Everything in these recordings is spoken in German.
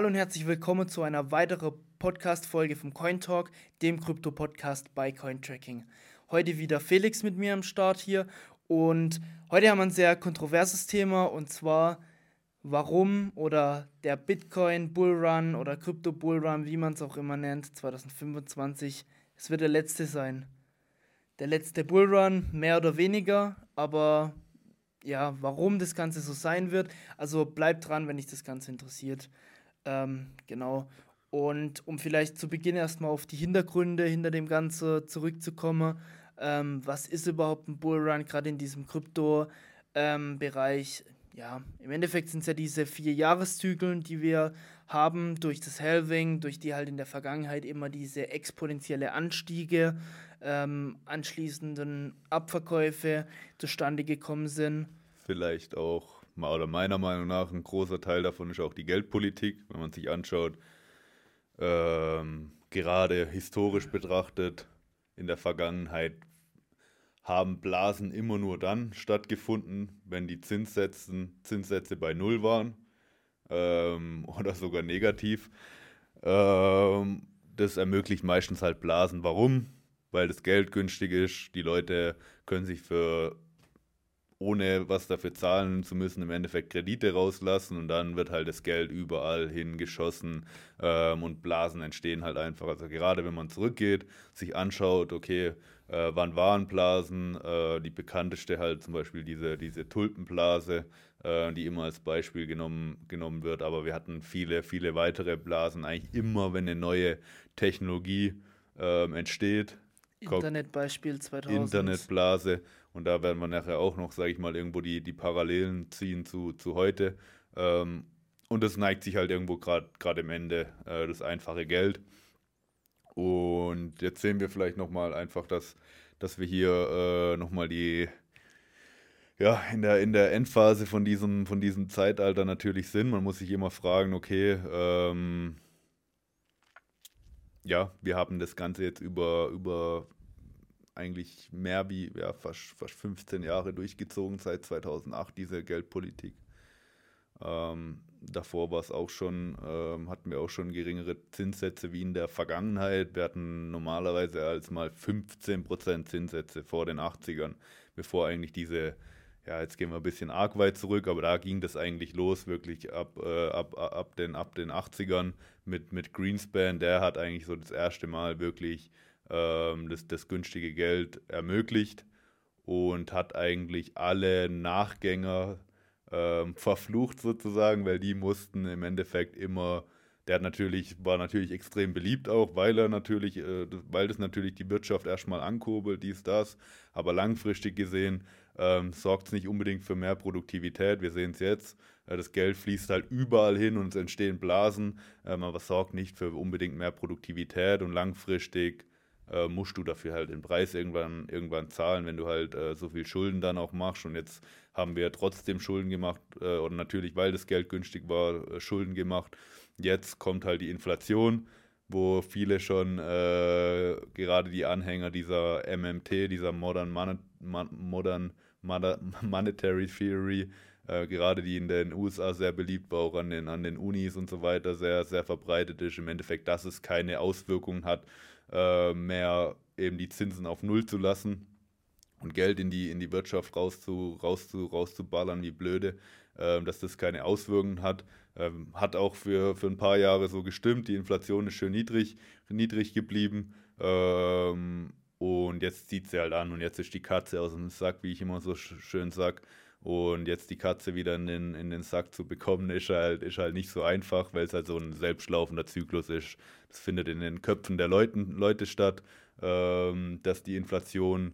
Hallo und herzlich willkommen zu einer weiteren Podcast-Folge vom Coin Talk, dem Krypto-Podcast bei Cointracking. Heute wieder Felix mit mir am Start hier und heute haben wir ein sehr kontroverses Thema und zwar warum oder der Bitcoin Bullrun oder Krypto Bullrun, wie man es auch immer nennt, 2025, es wird der letzte sein. Der letzte Bullrun, mehr oder weniger, aber ja, warum das Ganze so sein wird. Also bleibt dran, wenn dich das Ganze interessiert. Ähm, genau. Und um vielleicht zu Beginn erstmal auf die Hintergründe hinter dem Ganzen zurückzukommen. Ähm, was ist überhaupt ein Bullrun, gerade in diesem Krypto-Bereich? Ähm, ja, im Endeffekt sind es ja diese vier Jahreszyklen, die wir haben durch das Halving, durch die halt in der Vergangenheit immer diese exponentielle Anstiege, ähm, anschließenden Abverkäufe zustande gekommen sind. Vielleicht auch, oder meiner Meinung nach, ein großer Teil davon ist auch die Geldpolitik, wenn man sich anschaut, ähm, gerade historisch betrachtet, in der Vergangenheit haben Blasen immer nur dann stattgefunden, wenn die Zinssätzen, Zinssätze bei Null waren ähm, oder sogar negativ. Ähm, das ermöglicht meistens halt Blasen. Warum? Weil das Geld günstig ist. Die Leute können sich für ohne was dafür zahlen zu müssen, im Endeffekt Kredite rauslassen und dann wird halt das Geld überall hingeschossen ähm, und Blasen entstehen halt einfach. Also gerade wenn man zurückgeht, sich anschaut, okay, äh, wann waren Blasen, äh, die bekannteste halt zum Beispiel diese, diese Tulpenblase, äh, die immer als Beispiel genommen, genommen wird, aber wir hatten viele, viele weitere Blasen, eigentlich immer, wenn eine neue Technologie ähm, entsteht. Internetbeispiel 2000. Internetblase und da werden wir nachher auch noch, sage ich mal, irgendwo die, die Parallelen ziehen zu, zu heute. Ähm, und das neigt sich halt irgendwo gerade im Ende, äh, das einfache Geld. Und jetzt sehen wir vielleicht nochmal einfach, dass, dass wir hier äh, nochmal die, ja, in der, in der Endphase von diesem, von diesem Zeitalter natürlich sind. Man muss sich immer fragen, okay, ähm, ja, wir haben das Ganze jetzt über, über eigentlich mehr wie ja, fast, fast 15 Jahre durchgezogen, seit 2008, diese Geldpolitik. Ähm, davor war es auch schon, ähm, hatten wir auch schon geringere Zinssätze wie in der Vergangenheit. Wir hatten normalerweise als mal 15% Zinssätze vor den 80ern, bevor eigentlich diese, ja, jetzt gehen wir ein bisschen arg weit zurück, aber da ging das eigentlich los, wirklich ab, äh, ab, ab, den, ab den 80ern mit, mit Greenspan. Der hat eigentlich so das erste Mal wirklich ähm, das, das günstige Geld ermöglicht und hat eigentlich alle Nachgänger ähm, verflucht sozusagen, weil die mussten im Endeffekt immer, der hat natürlich, war natürlich extrem beliebt auch, weil er natürlich, äh, weil das natürlich die Wirtschaft erstmal ankurbelt, dies, das, aber langfristig gesehen ähm, sorgt es nicht unbedingt für mehr Produktivität. Wir sehen es jetzt, äh, das Geld fließt halt überall hin und es entstehen Blasen, ähm, aber es sorgt nicht für unbedingt mehr Produktivität und langfristig äh, musst du dafür halt den Preis irgendwann, irgendwann zahlen, wenn du halt äh, so viel Schulden dann auch machst. Und jetzt haben wir trotzdem Schulden gemacht, äh, oder natürlich, weil das Geld günstig war, äh, Schulden gemacht. Jetzt kommt halt die Inflation, wo viele schon, äh, gerade die Anhänger dieser MMT, dieser Modern, Mon Modern Monetary Theory, äh, gerade die in den USA sehr beliebt war, auch an den, an den Unis und so weiter, sehr, sehr verbreitet ist. Im Endeffekt, dass es keine Auswirkungen hat äh, mehr eben die Zinsen auf Null zu lassen und Geld in die, in die Wirtschaft rauszu, rauszu, rauszuballern wie blöde, äh, dass das keine Auswirkungen hat. Ähm, hat auch für, für ein paar Jahre so gestimmt. Die Inflation ist schön niedrig, niedrig geblieben. Ähm, und jetzt zieht sie halt an und jetzt ist die Katze aus dem Sack, wie ich immer so schön sage. Und jetzt die Katze wieder in den, in den Sack zu bekommen, ist halt, ist halt nicht so einfach, weil es halt so ein selbstlaufender Zyklus ist. Das findet in den Köpfen der Leuten, Leute statt, ähm, dass die Inflation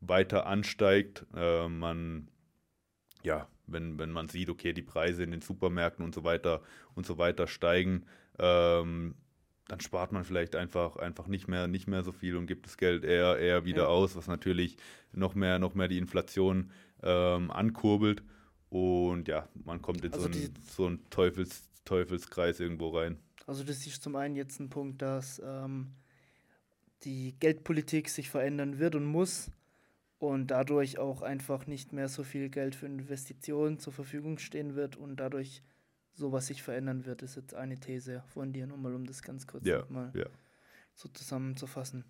weiter ansteigt. Äh, man, ja, wenn, wenn man sieht, okay, die Preise in den Supermärkten und so weiter und so weiter steigen, ähm, dann spart man vielleicht einfach, einfach nicht, mehr, nicht mehr so viel und gibt das Geld eher, eher wieder ja. aus, was natürlich noch mehr, noch mehr die Inflation ähm, ankurbelt. Und ja, man kommt in also so, einen, so einen Teufels, Teufelskreis irgendwo rein. Also das ist zum einen jetzt ein Punkt, dass ähm, die Geldpolitik sich verändern wird und muss und dadurch auch einfach nicht mehr so viel Geld für Investitionen zur Verfügung stehen wird und dadurch sowas sich verändern wird, ist jetzt eine These von dir, nur mal um das ganz kurz Ja, mal ja. so zusammenzufassen.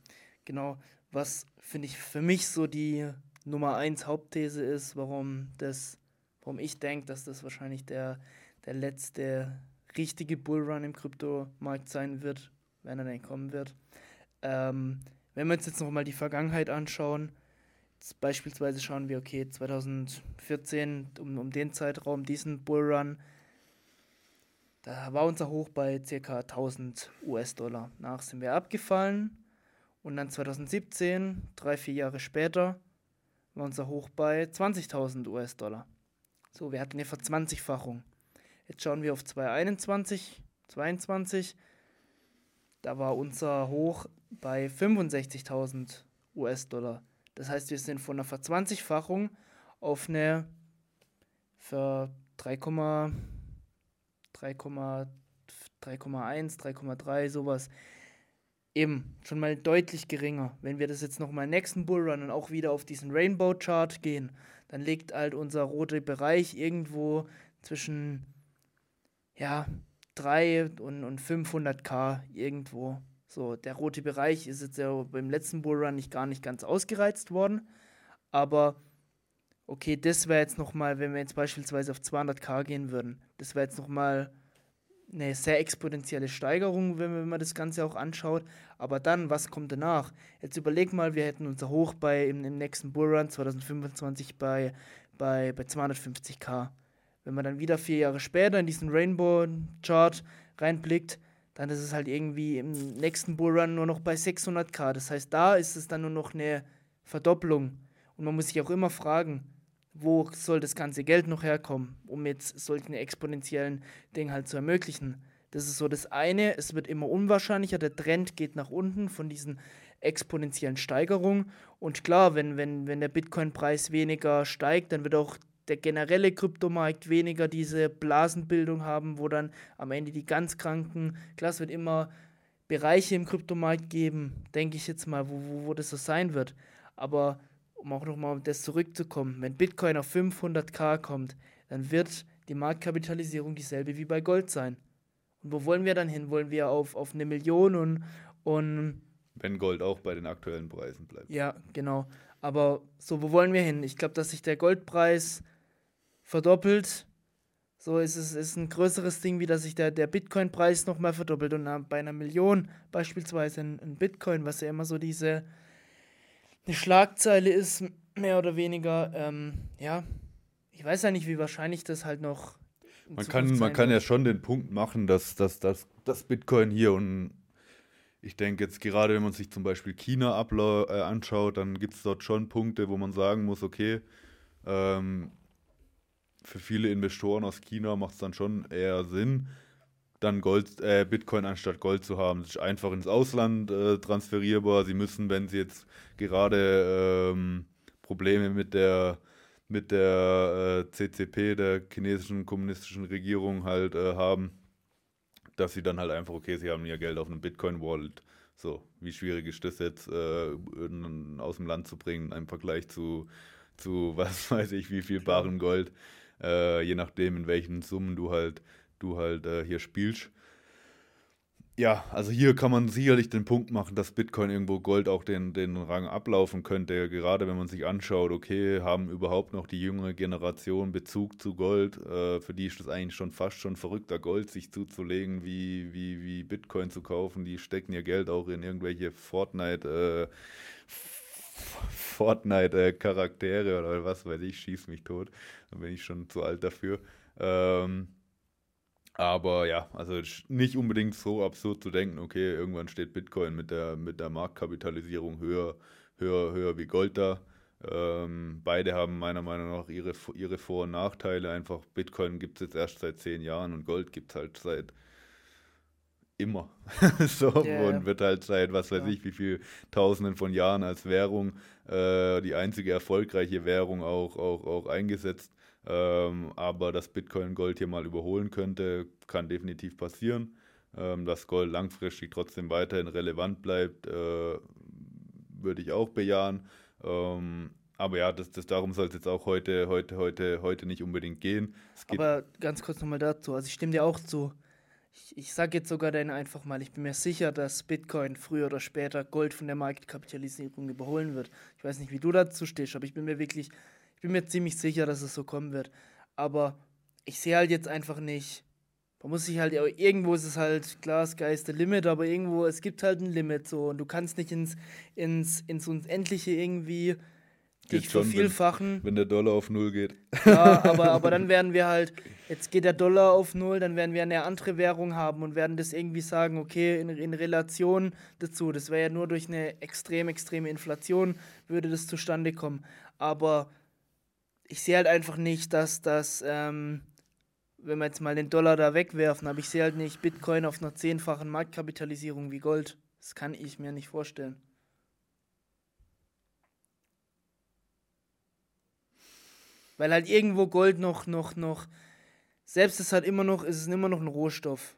Genau, was finde ich für mich so die Nummer eins Hauptthese ist, warum das, warum ich denke, dass das wahrscheinlich der, der letzte richtige Bullrun im Kryptomarkt sein wird, wenn er denn kommen wird. Ähm, wenn wir uns jetzt nochmal die Vergangenheit anschauen, beispielsweise schauen wir, okay, 2014, um, um den Zeitraum, diesen Bullrun, da war unser Hoch bei ca. 1000 US-Dollar. Nach sind wir abgefallen und dann 2017, drei, vier Jahre später, war unser Hoch bei 20.000 US-Dollar. So, wir hatten eine Verzwanzigfachung. Jetzt schauen wir auf 2021, 22. Da war unser Hoch bei 65.000 US-Dollar. Das heißt, wir sind von einer Verzwanzigfachung auf eine für 3,1, 3,3 sowas eben schon mal deutlich geringer. Wenn wir das jetzt nochmal nächsten Bullrun und auch wieder auf diesen Rainbow Chart gehen, dann liegt halt unser roter Bereich irgendwo zwischen ja, 3 und, und 500k irgendwo. So, der rote Bereich ist jetzt ja beim letzten Bullrun nicht gar nicht ganz ausgereizt worden, aber okay, das wäre jetzt nochmal, wenn wir jetzt beispielsweise auf 200k gehen würden, das wäre jetzt nochmal eine sehr exponentielle Steigerung, wenn, man das Ganze auch anschaut. Aber dann, was kommt danach? Jetzt überleg mal, wir hätten unser Hoch bei im, im nächsten Bullrun 2025 bei, bei, bei 250k. Wenn man dann wieder vier Jahre später in diesen Rainbow-Chart reinblickt, dann ist es halt irgendwie im nächsten Bullrun nur noch bei 600k. Das heißt, da ist es dann nur noch eine Verdopplung. Und man muss sich auch immer fragen, wo soll das ganze Geld noch herkommen, um jetzt solchen exponentiellen Dingen halt zu ermöglichen. Das ist so das eine, es wird immer unwahrscheinlicher, der Trend geht nach unten von diesen exponentiellen Steigerungen. Und klar, wenn, wenn, wenn der Bitcoin-Preis weniger steigt, dann wird auch der generelle Kryptomarkt weniger diese Blasenbildung haben, wo dann am Ende die ganz Kranken, klar, es wird immer Bereiche im Kryptomarkt geben, denke ich jetzt mal, wo, wo, wo das so sein wird. Aber um auch nochmal auf das zurückzukommen, wenn Bitcoin auf 500k kommt, dann wird die Marktkapitalisierung dieselbe wie bei Gold sein. Und wo wollen wir dann hin? Wollen wir auf, auf eine Million und, und. Wenn Gold auch bei den aktuellen Preisen bleibt. Ja, genau. Aber so, wo wollen wir hin? Ich glaube, dass sich der Goldpreis verdoppelt. So ist es ist ein größeres Ding, wie dass sich der, der Bitcoin-Preis nochmal verdoppelt. Und bei einer Million beispielsweise ein, ein Bitcoin, was ja immer so diese eine Schlagzeile ist, mehr oder weniger, ähm, ja, ich weiß ja nicht, wie wahrscheinlich das halt noch. Man kann, man kann ja schon den Punkt machen, dass, dass, dass, dass Bitcoin hier und ich denke jetzt gerade, wenn man sich zum Beispiel China äh, anschaut, dann gibt es dort schon Punkte, wo man sagen muss, okay, ähm, für viele Investoren aus China macht es dann schon eher Sinn, dann Gold, äh, Bitcoin anstatt Gold zu haben. Das ist einfach ins Ausland äh, transferierbar. Sie müssen, wenn sie jetzt gerade ähm, Probleme mit der mit der äh, CCP, der chinesischen kommunistischen Regierung halt äh, haben, dass sie dann halt einfach, okay, sie haben ihr Geld auf einem Bitcoin-Wallet. So, wie schwierig ist das jetzt äh, aus dem Land zu bringen im Vergleich zu, zu was weiß ich, wie viel barem Gold, äh, je nachdem, in welchen Summen du halt du halt äh, hier spielst. Ja, also hier kann man sicherlich den Punkt machen, dass Bitcoin irgendwo Gold auch den, den Rang ablaufen könnte. Gerade wenn man sich anschaut, okay, haben überhaupt noch die jüngere Generation Bezug zu Gold? Äh, für die ist das eigentlich schon fast schon verrückter Gold, sich zuzulegen, wie, wie, wie Bitcoin zu kaufen. Die stecken ihr Geld auch in irgendwelche Fortnite, äh, Fortnite-Charaktere oder was weiß ich, schieß mich tot. Da bin ich schon zu alt dafür. Ähm, aber ja, also nicht unbedingt so absurd zu denken, okay, irgendwann steht Bitcoin mit der, mit der Marktkapitalisierung höher, höher, höher wie Gold da. Ähm, beide haben meiner Meinung nach ihre, ihre Vor- und Nachteile. Einfach Bitcoin gibt es jetzt erst seit zehn Jahren und Gold gibt es halt seit immer. so yeah, und wird halt seit was weiß ja. ich wie viel Tausenden von Jahren als Währung, äh, die einzige erfolgreiche Währung auch, auch, auch eingesetzt. Ähm, aber dass Bitcoin Gold hier mal überholen könnte, kann definitiv passieren. Ähm, dass Gold langfristig trotzdem weiterhin relevant bleibt, äh, würde ich auch bejahen. Ähm, aber ja, das, das, darum soll es jetzt auch heute, heute, heute, heute nicht unbedingt gehen. aber ganz kurz nochmal dazu. Also ich stimme dir auch zu. Ich, ich sage jetzt sogar dann einfach mal, ich bin mir sicher, dass Bitcoin früher oder später Gold von der Marktkapitalisierung überholen wird. Ich weiß nicht, wie du dazu stehst, aber ich bin mir wirklich, ich bin mir ziemlich sicher, dass es so kommen wird. Aber ich sehe halt jetzt einfach nicht, man muss sich halt, irgendwo ist es halt, klar, Sky the limit, aber irgendwo, es gibt halt ein Limit so und du kannst nicht ins, ins, ins Unendliche irgendwie dich vervielfachen. Wenn, wenn der Dollar auf Null geht. Ja, aber, aber dann werden wir halt, jetzt geht der Dollar auf Null, dann werden wir eine andere Währung haben und werden das irgendwie sagen, okay, in, in Relation dazu. Das wäre ja nur durch eine extrem, extreme Inflation würde das zustande kommen. Aber ich sehe halt einfach nicht, dass das, ähm, wenn wir jetzt mal den Dollar da wegwerfen, aber ich sehe halt nicht Bitcoin auf einer zehnfachen Marktkapitalisierung wie Gold. Das kann ich mir nicht vorstellen. Weil halt irgendwo Gold noch, noch, noch, selbst ist halt immer noch, ist es immer noch ein Rohstoff.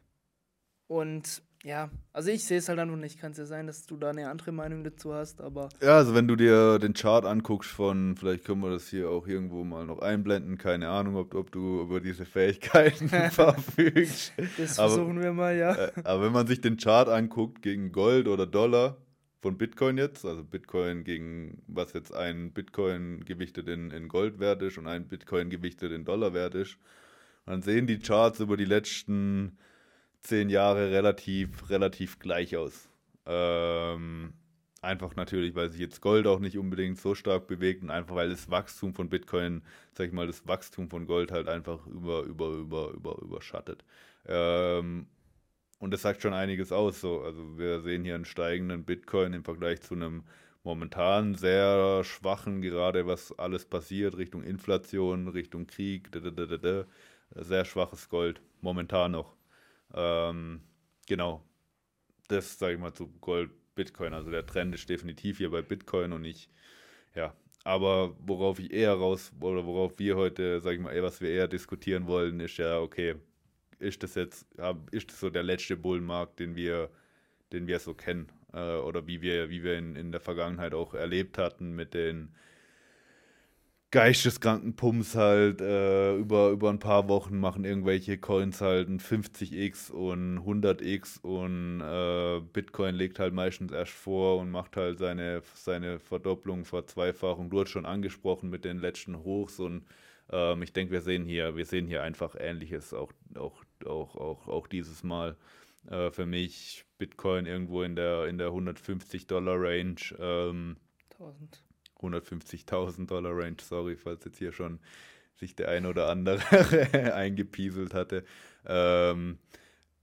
Und ja, also ich sehe es halt einfach nicht. Kann es ja sein, dass du da eine andere Meinung dazu hast, aber. Ja, also wenn du dir den Chart anguckst von, vielleicht können wir das hier auch irgendwo mal noch einblenden, keine Ahnung, ob, ob du über diese Fähigkeiten verfügst. Das versuchen aber, wir mal, ja. Äh, aber wenn man sich den Chart anguckt gegen Gold oder Dollar von Bitcoin jetzt, also Bitcoin gegen was jetzt ein Bitcoin gewichtet in, in Gold wert ist und ein Bitcoin gewichtet in Dollar wert ist, dann sehen die Charts über die letzten zehn Jahre relativ, relativ gleich aus. Ähm, einfach natürlich, weil sich jetzt Gold auch nicht unbedingt so stark bewegt und einfach weil das Wachstum von Bitcoin, sag ich mal, das Wachstum von Gold halt einfach über, über, über, über, überschattet. Ähm, und das sagt schon einiges aus. So. Also wir sehen hier einen steigenden Bitcoin im Vergleich zu einem momentan sehr schwachen, gerade was alles passiert, Richtung Inflation, Richtung Krieg, sehr schwaches Gold, momentan noch. Ähm, genau. Das sage ich mal zu Gold, Bitcoin. Also der Trend ist definitiv hier bei Bitcoin und nicht, ja. Aber worauf ich eher raus, oder worauf wir heute, sage ich mal, was wir eher diskutieren wollen, ist ja, okay, ist das jetzt, ist das so der letzte Bullenmarkt, den wir, den wir so kennen? Äh, oder wie wir, wie wir in, in der Vergangenheit auch erlebt hatten mit den geisteskranken Pumps halt äh, über, über ein paar Wochen machen irgendwelche Coins halt ein 50x und 100x und äh, Bitcoin legt halt meistens erst vor und macht halt seine, seine Verdopplung, Verzweifachung. Du hast schon angesprochen mit den letzten Hochs und ähm, ich denke, wir sehen hier, wir sehen hier einfach Ähnliches auch, auch, auch, auch, auch dieses Mal. Äh, für mich Bitcoin irgendwo in der, in der 150 Dollar Range. Ähm, 1000. 150.000 Dollar Range, sorry, falls jetzt hier schon sich der ein oder andere eingepieselt hatte. Ähm,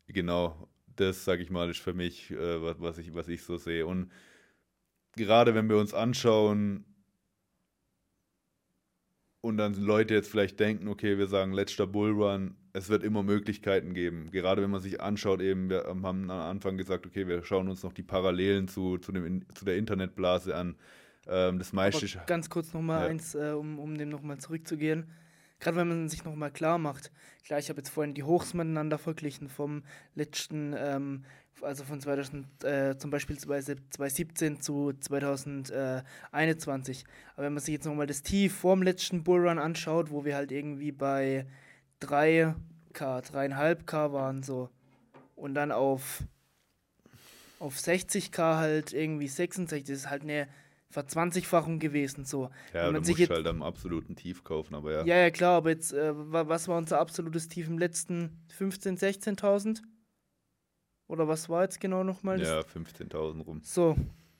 genau, das, sage ich mal, ist für mich, äh, was, was, ich, was ich so sehe. Und gerade wenn wir uns anschauen und dann Leute jetzt vielleicht denken, okay, wir sagen letzter Bullrun, es wird immer Möglichkeiten geben. Gerade wenn man sich anschaut, eben, wir haben am Anfang gesagt, okay, wir schauen uns noch die Parallelen zu, zu, dem, zu der Internetblase an. Ähm, das meiste Aber ganz kurz nochmal ja. eins, äh, um, um dem nochmal zurückzugehen. Gerade wenn man sich nochmal klar macht, klar, ich habe jetzt vorhin die Hochs miteinander verglichen vom letzten, ähm, also von 2000, äh, zum Beispiel 2017 zu 2021. Aber wenn man sich jetzt nochmal das Tief vorm letzten Bullrun anschaut, wo wir halt irgendwie bei 3K, 3,5K waren so und dann auf, auf 60K halt irgendwie 66, das ist halt eine Verzwanzigfachung gewesen. So. Ja, Wenn man sich jetzt, halt am absoluten Tief kaufen, aber ja. Ja, ja, klar, aber jetzt, äh, was war unser absolutes Tief im letzten 15.000, 16.000? Oder was war jetzt genau nochmal? Ja, 15.000 rum. So,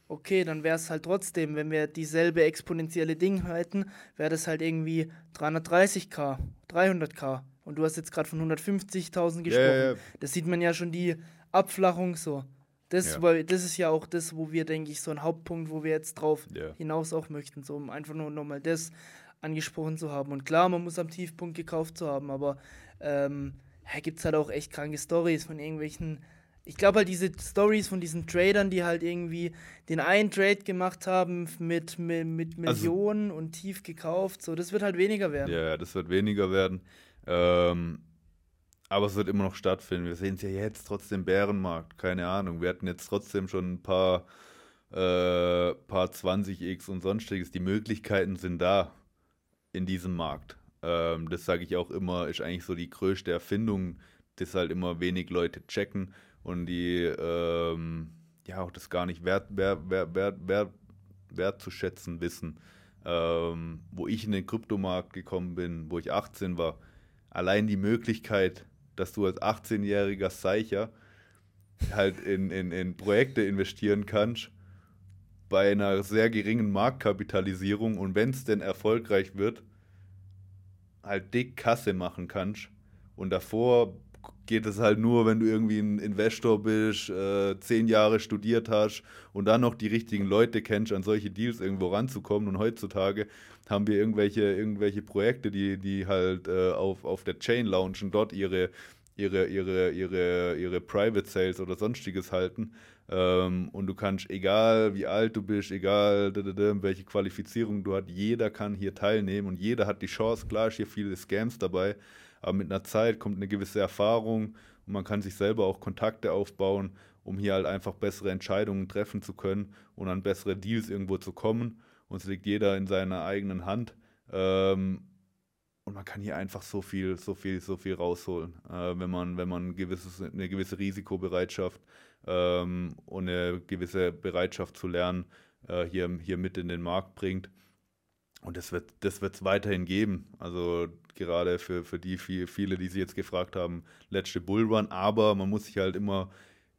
okay, dann wäre es halt trotzdem, wenn wir dieselbe exponentielle Ding hätten, wäre das halt irgendwie 330k, 300k. Und du hast jetzt gerade von 150.000 gesprochen. Ja, ja. Das sieht man ja schon die Abflachung so. Das, ja. weil, das ist ja auch das, wo wir, denke ich, so ein Hauptpunkt, wo wir jetzt drauf ja. hinaus auch möchten, so um einfach nur nochmal das angesprochen zu haben. Und klar, man muss am Tiefpunkt gekauft zu haben, aber ähm, ja, gibt es halt auch echt kranke Stories von irgendwelchen. Ich glaube halt diese Stories von diesen Tradern, die halt irgendwie den einen Trade gemacht haben mit, mit, mit also Millionen also, und tief gekauft, so, das wird halt weniger werden. Ja, das wird weniger werden. Ähm, aber es wird immer noch stattfinden. Wir sehen es ja jetzt trotzdem Bärenmarkt, keine Ahnung. Wir hatten jetzt trotzdem schon ein paar, äh, paar 20x und sonstiges. Die Möglichkeiten sind da in diesem Markt. Ähm, das sage ich auch immer, ist eigentlich so die größte Erfindung, das halt immer wenig Leute checken und die ähm, ja auch das gar nicht wert, wert, wert, wert, wert, wertzuschätzen wissen. Ähm, wo ich in den Kryptomarkt gekommen bin, wo ich 18 war, allein die Möglichkeit, dass du als 18-jähriger Seicher halt in, in, in Projekte investieren kannst, bei einer sehr geringen Marktkapitalisierung und wenn es denn erfolgreich wird, halt dick Kasse machen kannst. Und davor geht es halt nur, wenn du irgendwie ein Investor bist, äh, zehn Jahre studiert hast und dann noch die richtigen Leute kennst, an solche Deals irgendwo ranzukommen. Und heutzutage haben wir irgendwelche, irgendwelche Projekte, die, die halt äh, auf, auf der Chain launchen, dort ihre, ihre, ihre, ihre, ihre Private Sales oder sonstiges halten. Ähm, und du kannst, egal wie alt du bist, egal welche Qualifizierung du hast, jeder kann hier teilnehmen und jeder hat die Chance. Klar ist hier viele Scams dabei, aber mit einer Zeit kommt eine gewisse Erfahrung und man kann sich selber auch Kontakte aufbauen, um hier halt einfach bessere Entscheidungen treffen zu können und an bessere Deals irgendwo zu kommen. Und es liegt jeder in seiner eigenen Hand. Ähm, und man kann hier einfach so viel, so viel, so viel rausholen, äh, wenn man, wenn man gewisses, eine gewisse Risikobereitschaft ähm, und eine gewisse Bereitschaft zu lernen äh, hier, hier mit in den Markt bringt. Und das wird es das weiterhin geben. Also gerade für, für die viel, viele, die sich jetzt gefragt haben, letzte Bullrun. Aber man muss sich halt immer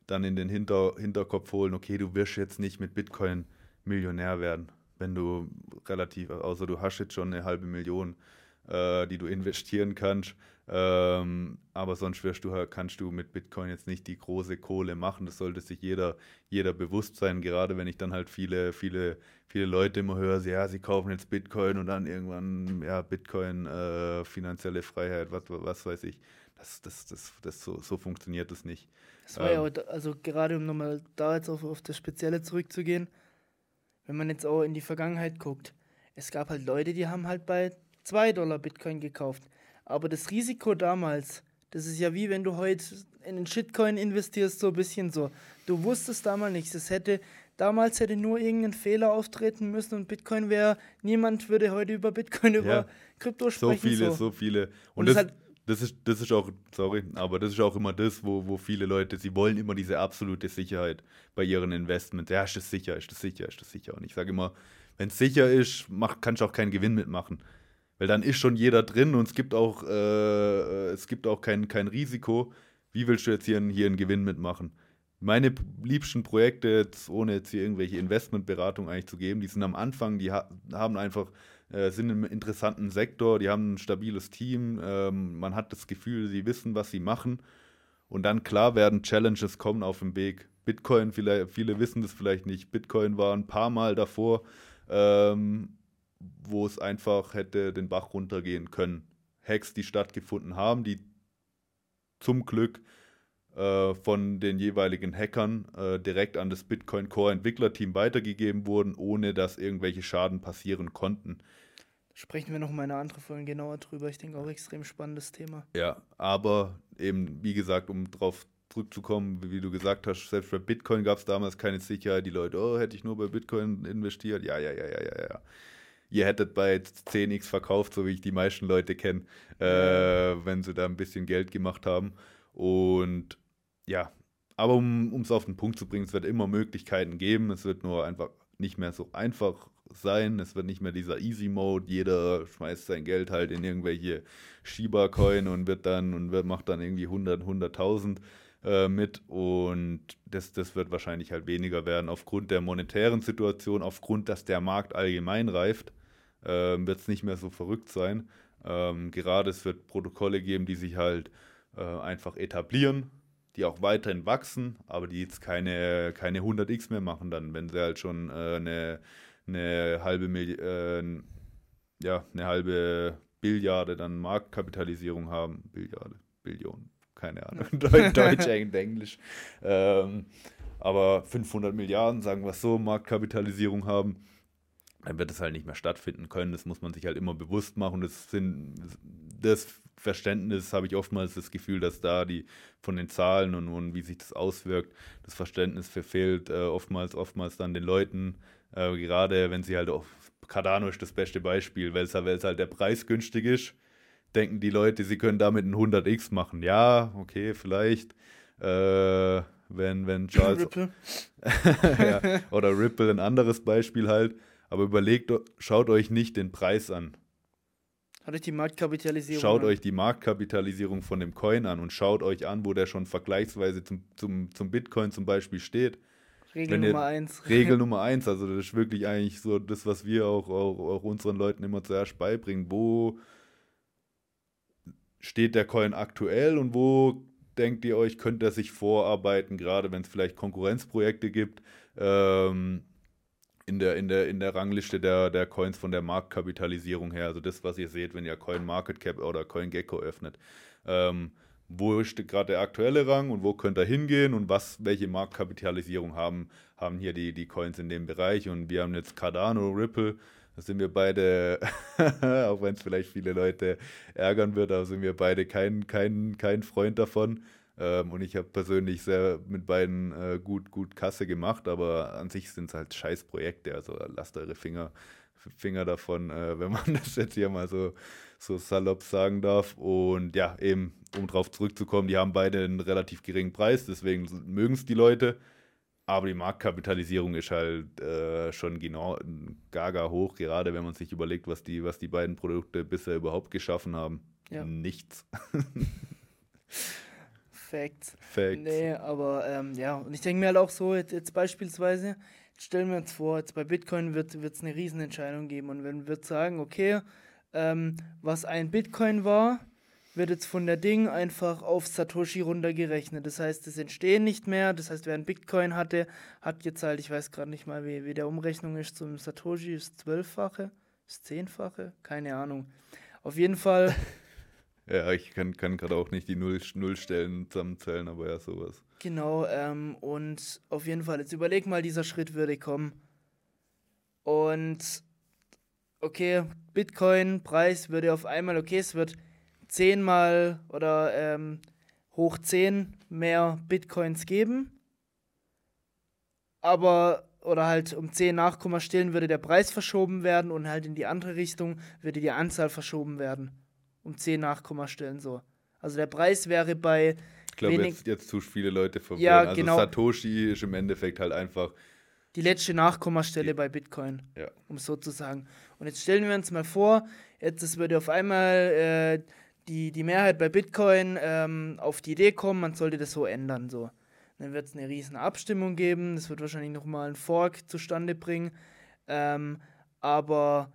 dann in den Hinter, Hinterkopf holen, okay, du wirst jetzt nicht mit Bitcoin Millionär werden, wenn du relativ, außer du hast jetzt schon eine halbe Million, äh, die du investieren kannst. Ähm, aber sonst wirst du, kannst du mit Bitcoin jetzt nicht die große Kohle machen. Das sollte sich jeder, jeder bewusst sein. Gerade wenn ich dann halt viele, viele, viele Leute immer höre, ja, sie kaufen jetzt Bitcoin und dann irgendwann, ja, Bitcoin, äh, finanzielle Freiheit, was, was weiß ich. Das, das, das, das so, so funktioniert das nicht. Das war ähm, ja, also gerade um nochmal da jetzt auf, auf das Spezielle zurückzugehen, wenn man jetzt auch in die Vergangenheit guckt, es gab halt Leute, die haben halt bei 2 Dollar Bitcoin gekauft. Aber das Risiko damals, das ist ja wie wenn du heute in den Shitcoin investierst, so ein bisschen so. Du wusstest damals nichts. Es hätte, damals hätte nur irgendein Fehler auftreten müssen und Bitcoin wäre, niemand würde heute über Bitcoin, über ja. Krypto sprechen. So viele, so, so viele. Und, und das, halt, das, ist, das ist auch, sorry, aber das ist auch immer das, wo, wo viele Leute, sie wollen immer diese absolute Sicherheit bei ihren Investments. Ja, ist das sicher, ist das sicher, ist das sicher. Und ich sage immer, wenn es sicher ist, mach, kannst du auch keinen Gewinn mitmachen. Weil dann ist schon jeder drin und es gibt auch, äh, es gibt auch kein, kein Risiko. Wie willst du jetzt hier, hier einen Gewinn mitmachen? Meine liebsten Projekte, jetzt, ohne jetzt hier irgendwelche Investmentberatung eigentlich zu geben, die sind am Anfang, die ha haben einfach, äh, sind im interessanten Sektor, die haben ein stabiles Team, ähm, man hat das Gefühl, sie wissen, was sie machen. Und dann klar werden Challenges kommen auf dem Weg. Bitcoin, vielleicht, viele wissen das vielleicht nicht. Bitcoin war ein paar Mal davor ähm, wo es einfach hätte den Bach runtergehen können. Hacks, die stattgefunden haben, die zum Glück äh, von den jeweiligen Hackern äh, direkt an das Bitcoin Core Entwicklerteam weitergegeben wurden, ohne dass irgendwelche Schaden passieren konnten. Sprechen wir noch mal eine andere Folge genauer drüber. Ich denke auch extrem spannendes Thema. Ja, aber eben, wie gesagt, um darauf zurückzukommen, wie du gesagt hast, selbst bei Bitcoin gab es damals keine Sicherheit. Die Leute, oh, hätte ich nur bei Bitcoin investiert. Ja, ja, ja, ja, ja, ja ihr hättet bei 10x verkauft, so wie ich die meisten Leute kenne, äh, wenn sie da ein bisschen Geld gemacht haben. Und ja, aber um es auf den Punkt zu bringen, es wird immer Möglichkeiten geben. Es wird nur einfach nicht mehr so einfach sein. Es wird nicht mehr dieser Easy Mode. Jeder schmeißt sein Geld halt in irgendwelche Shiba-Coin und wird dann und wird, macht dann irgendwie 100, 100.000 äh, mit. Und das, das wird wahrscheinlich halt weniger werden aufgrund der monetären Situation, aufgrund, dass der Markt allgemein reift ähm, wird es nicht mehr so verrückt sein. Ähm, gerade es wird Protokolle geben, die sich halt äh, einfach etablieren, die auch weiterhin wachsen, aber die jetzt keine, keine 100x mehr machen dann, wenn sie halt schon äh, eine, eine halbe Milli äh, ja, eine halbe Billiarde dann Marktkapitalisierung haben. Billiarde, Billion, keine Ahnung, Deutsch, Englisch. Ähm, aber 500 Milliarden, sagen wir so, Marktkapitalisierung haben dann wird es halt nicht mehr stattfinden können. Das muss man sich halt immer bewusst machen. Das, sind, das Verständnis habe ich oftmals das Gefühl, dass da die von den Zahlen und, und wie sich das auswirkt, das Verständnis verfehlt äh, oftmals, oftmals dann den Leuten, äh, gerade wenn sie halt auch, Cardano ist das beste Beispiel, weil es halt der Preis günstig ist, denken die Leute, sie können damit ein 100x machen. Ja, okay, vielleicht. Äh, wenn, wenn Charles. Ripple. ja, oder Ripple, ein anderes Beispiel halt. Aber überlegt, schaut euch nicht den Preis an. Hat euch die Marktkapitalisierung Schaut an. euch die Marktkapitalisierung von dem Coin an und schaut euch an, wo der schon vergleichsweise zum, zum, zum Bitcoin zum Beispiel steht. Regel Nummer eins. Regel Nummer eins, also das ist wirklich eigentlich so das, was wir auch, auch, auch unseren Leuten immer zuerst beibringen. Wo steht der Coin aktuell und wo denkt ihr euch, könnte er sich vorarbeiten, gerade wenn es vielleicht Konkurrenzprojekte gibt, ähm, in, der, in, der, in der Rangliste der, der Coins von der Marktkapitalisierung her, also das, was ihr seht, wenn ihr Coin Market Cap oder Coin Gecko öffnet. Ähm, wo steht gerade der aktuelle Rang und wo könnt ihr hingehen und was, welche Marktkapitalisierung haben, haben hier die, die Coins in dem Bereich. Und wir haben jetzt Cardano, Ripple, da sind wir beide, auch wenn es vielleicht viele Leute ärgern wird, aber sind wir beide kein, kein, kein Freund davon. Ähm, und ich habe persönlich sehr mit beiden äh, gut, gut Kasse gemacht, aber an sich sind es halt scheiß Projekte. Also lasst eure Finger, Finger davon, äh, wenn man das jetzt hier mal so, so salopp sagen darf. Und ja, eben, um drauf zurückzukommen, die haben beide einen relativ geringen Preis, deswegen mögen es die Leute. Aber die Marktkapitalisierung ist halt äh, schon genau gaga hoch, gerade wenn man sich überlegt, was die, was die beiden Produkte bisher überhaupt geschaffen haben. Ja. Nichts. Facts. Facts. Nee, aber ähm, ja, und ich denke mir halt auch so, jetzt, jetzt beispielsweise, stellen wir uns vor, jetzt bei Bitcoin wird es eine Riesenentscheidung geben und wenn wir sagen, okay, ähm, was ein Bitcoin war, wird jetzt von der Ding einfach auf Satoshi runtergerechnet. Das heißt, es entstehen nicht mehr. Das heißt, wer ein Bitcoin hatte, hat jetzt halt, ich weiß gerade nicht mal, wie, wie der Umrechnung ist zum Satoshi, ist zwölffache, ist zehnfache, keine Ahnung. Auf jeden Fall. ja, ich kann, kann gerade auch nicht die Null, Nullstellen zusammenzählen, aber ja, sowas. Genau, ähm, und auf jeden Fall, jetzt überleg mal, dieser Schritt würde kommen. Und okay, Bitcoin-Preis würde auf einmal, okay, es wird zehnmal oder ähm, hoch zehn mehr Bitcoins geben. Aber, oder halt um 10 Nachkommastellen würde der Preis verschoben werden und halt in die andere Richtung würde die Anzahl verschoben werden. Um 10 Nachkommastellen so. Also der Preis wäre bei. Ich glaube, jetzt, jetzt zu viele Leute verwirren. Ja, also genau. Satoshi ist im Endeffekt halt einfach. Die letzte Nachkommastelle die, bei Bitcoin. Ja. Um so zu sagen. Und jetzt stellen wir uns mal vor, jetzt würde auf einmal äh, die, die Mehrheit bei Bitcoin ähm, auf die Idee kommen, man sollte das so ändern. So. Dann wird es eine riesen Abstimmung geben, das wird wahrscheinlich nochmal einen Fork zustande bringen. Ähm, aber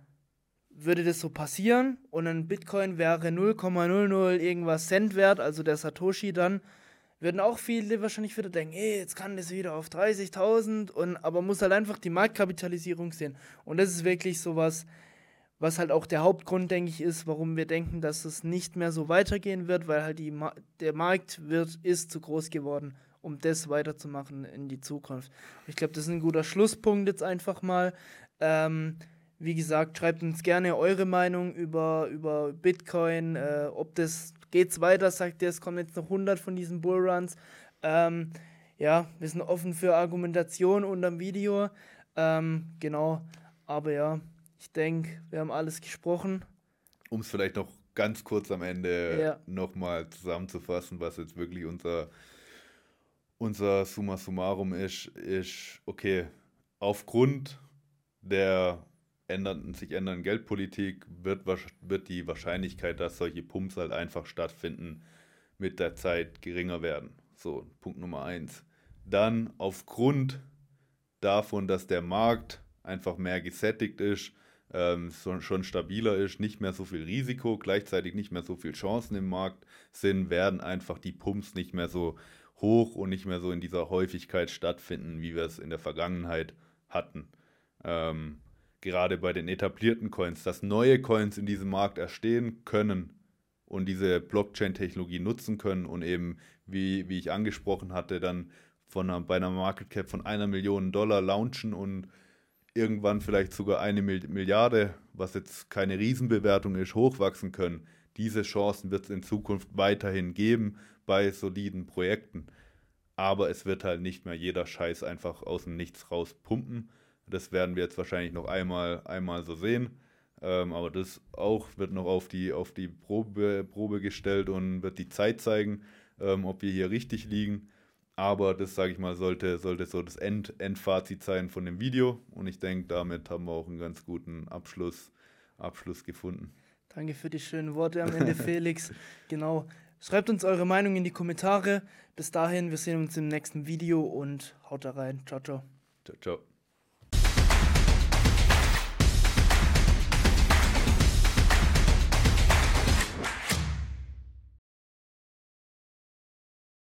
würde das so passieren und ein Bitcoin wäre 0,00 irgendwas Cent wert, also der Satoshi dann, würden auch viele wahrscheinlich wieder denken, ey, jetzt kann das wieder auf 30.000 und aber muss halt einfach die Marktkapitalisierung sehen. Und das ist wirklich sowas, was halt auch der Hauptgrund, denke ich, ist, warum wir denken, dass es nicht mehr so weitergehen wird, weil halt die Ma der Markt wird, ist zu groß geworden, um das weiterzumachen in die Zukunft. Ich glaube, das ist ein guter Schlusspunkt jetzt einfach mal. Ähm, wie gesagt, schreibt uns gerne eure Meinung über, über Bitcoin, äh, ob das geht's weiter, sagt ihr, es kommen jetzt noch 100 von diesen Bullruns. Ähm, ja, wir sind offen für Argumentation unterm Video. Ähm, genau, aber ja, ich denke, wir haben alles gesprochen. Um es vielleicht noch ganz kurz am Ende ja. nochmal zusammenzufassen, was jetzt wirklich unser, unser Summa summarum ist, ist, okay, aufgrund der ändernden, sich ändernden Geldpolitik wird, wird die Wahrscheinlichkeit, dass solche Pumps halt einfach stattfinden, mit der Zeit geringer werden. So, Punkt Nummer eins. Dann aufgrund davon, dass der Markt einfach mehr gesättigt ist, ähm, schon stabiler ist, nicht mehr so viel Risiko, gleichzeitig nicht mehr so viel Chancen im Markt sind, werden einfach die Pumps nicht mehr so hoch und nicht mehr so in dieser Häufigkeit stattfinden, wie wir es in der Vergangenheit hatten. Ähm, gerade bei den etablierten Coins, dass neue Coins in diesem Markt erstehen können und diese Blockchain-Technologie nutzen können und eben, wie, wie ich angesprochen hatte, dann von einer, bei einer Market Cap von einer Million Dollar launchen und irgendwann vielleicht sogar eine Milliarde, was jetzt keine Riesenbewertung ist, hochwachsen können. diese Chancen wird es in Zukunft weiterhin geben bei soliden Projekten. Aber es wird halt nicht mehr jeder Scheiß einfach aus dem Nichts raus pumpen. Das werden wir jetzt wahrscheinlich noch einmal, einmal so sehen. Ähm, aber das auch wird noch auf die, auf die Probe, Probe gestellt und wird die Zeit zeigen, ähm, ob wir hier richtig liegen. Aber das, sage ich mal, sollte, sollte so das End, Endfazit sein von dem Video. Und ich denke, damit haben wir auch einen ganz guten Abschluss, Abschluss gefunden. Danke für die schönen Worte am Ende, Felix. Genau. Schreibt uns eure Meinung in die Kommentare. Bis dahin, wir sehen uns im nächsten Video und haut da rein. Ciao, ciao. Ciao, ciao.